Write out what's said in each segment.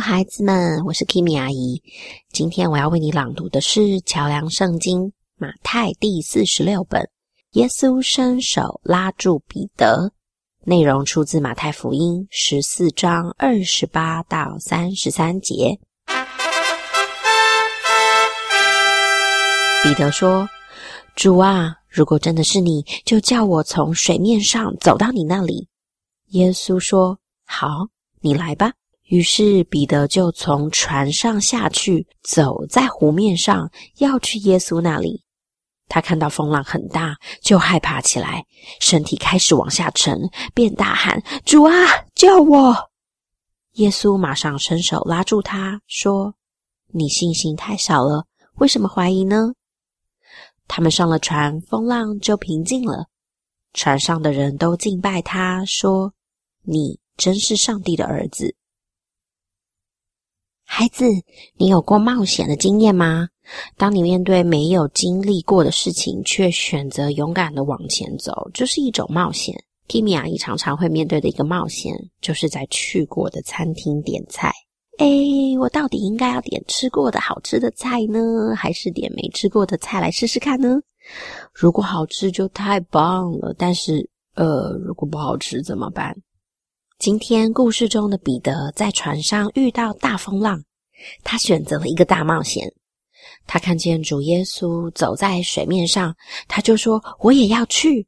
孩子们，我是 Kimi 阿姨。今天我要为你朗读的是《桥梁圣经》马太第四十六本。耶稣伸手拉住彼得，内容出自马太福音十四章二十八到三十三节。彼得说：“主啊，如果真的是你，就叫我从水面上走到你那里。”耶稣说：“好，你来吧。”于是彼得就从船上下去，走在湖面上，要去耶稣那里。他看到风浪很大，就害怕起来，身体开始往下沉，便大喊：“主啊，救我！”耶稣马上伸手拉住他，说：“你信心太小了，为什么怀疑呢？”他们上了船，风浪就平静了。船上的人都敬拜他，说：“你真是上帝的儿子。”孩子，你有过冒险的经验吗？当你面对没有经历过的事情，却选择勇敢的往前走，就是一种冒险。Kimi 阿姨常常会面对的一个冒险，就是在去过的餐厅点菜。哎，我到底应该要点吃过的好吃的菜呢，还是点没吃过的菜来试试看呢？如果好吃就太棒了，但是呃，如果不好吃怎么办？今天故事中的彼得在船上遇到大风浪，他选择了一个大冒险。他看见主耶稣走在水面上，他就说：“我也要去。”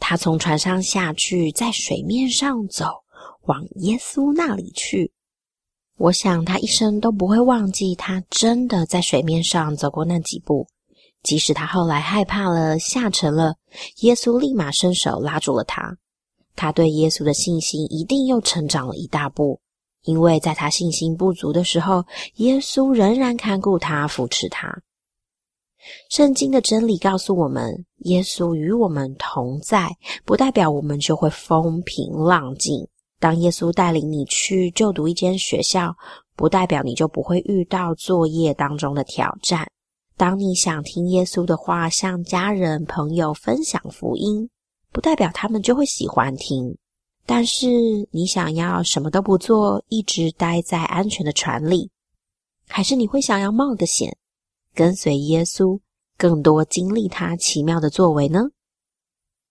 他从船上下去，在水面上走，往耶稣那里去。我想他一生都不会忘记，他真的在水面上走过那几步。即使他后来害怕了，下沉了，耶稣立马伸手拉住了他。他对耶稣的信心一定又成长了一大步，因为在他信心不足的时候，耶稣仍然看顾他、扶持他。圣经的真理告诉我们，耶稣与我们同在，不代表我们就会风平浪静。当耶稣带领你去就读一间学校，不代表你就不会遇到作业当中的挑战。当你想听耶稣的话，向家人朋友分享福音。不代表他们就会喜欢听，但是你想要什么都不做，一直待在安全的船里，还是你会想要冒个险，跟随耶稣，更多经历他奇妙的作为呢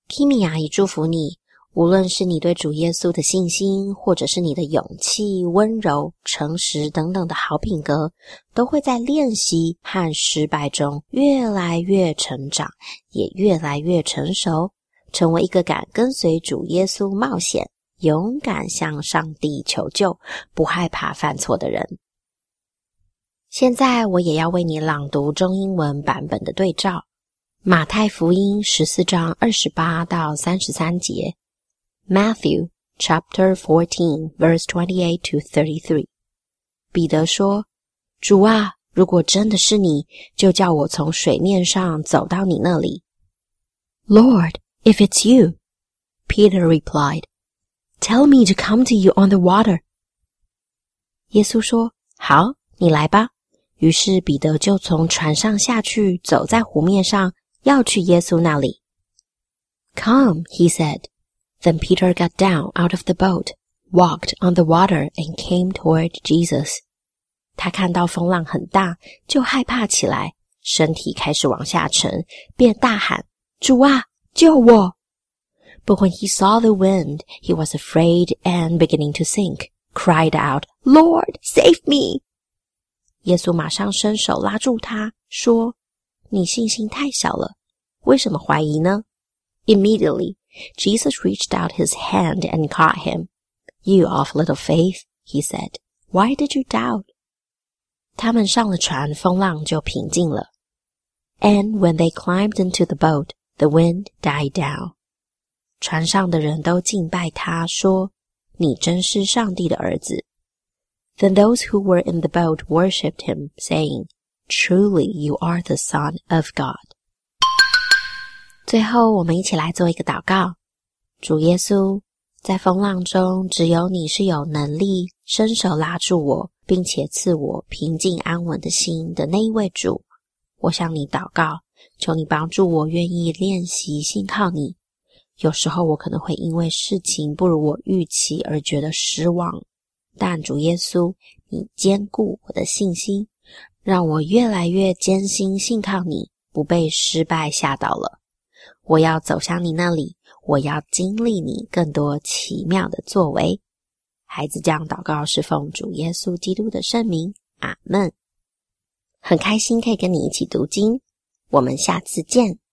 ？Kimi 阿姨祝福你，无论是你对主耶稣的信心，或者是你的勇气、温柔、诚实等等的好品格，都会在练习和失败中越来越成长，也越来越成熟。成为一个敢跟随主耶稣冒险、勇敢向上帝求救、不害怕犯错的人。现在我也要为你朗读中英文版本的对照，《马太福音》十四章二十八到三十三节，Matthew chapter fourteen verse twenty-eight to thirty-three。彼得说：“主啊，如果真的是你，就叫我从水面上走到你那里。” Lord。If it's you, Peter replied, tell me to come to you on the water. 耶稣说：“好，你来吧。”于是彼得就从船上下去，走在湖面上，要去耶稣那里。Come, he said. Then Peter got down out of the boat, walked on the water, and came toward Jesus. 他看到风浪很大，就害怕起来，身体开始往下沉，便大喊：“主啊！” 救我！But when he saw the wind, he was afraid and beginning to sink, cried out, Lord, save me! 耶稣马上伸手拉住他，说：“你信心太小了，为什么怀疑呢？” Immediately, Jesus reached out his hand and caught him. You of little faith, he said, why did you doubt? 他们上了船，风浪就平静了。And when they climbed into the boat, the wind died down. 船上的人都敬拜他，说：“你真是上帝的儿子。” Then those who were in the boat worshipped him, saying, "Truly, you are the Son of God." 最后，我们一起来做一个祷告：主耶稣，在风浪中，只有你是有能力伸手拉住我，并且赐我平静安稳的心的那一位主。我向你祷告。求你帮助我，愿意练习信靠你。有时候我可能会因为事情不如我预期而觉得失望，但主耶稣，你坚固我的信心，让我越来越坚信信靠你，不被失败吓倒了。我要走向你那里，我要经历你更多奇妙的作为。孩子这样祷告是奉主耶稣基督的圣名，阿门。很开心可以跟你一起读经，我们下次见。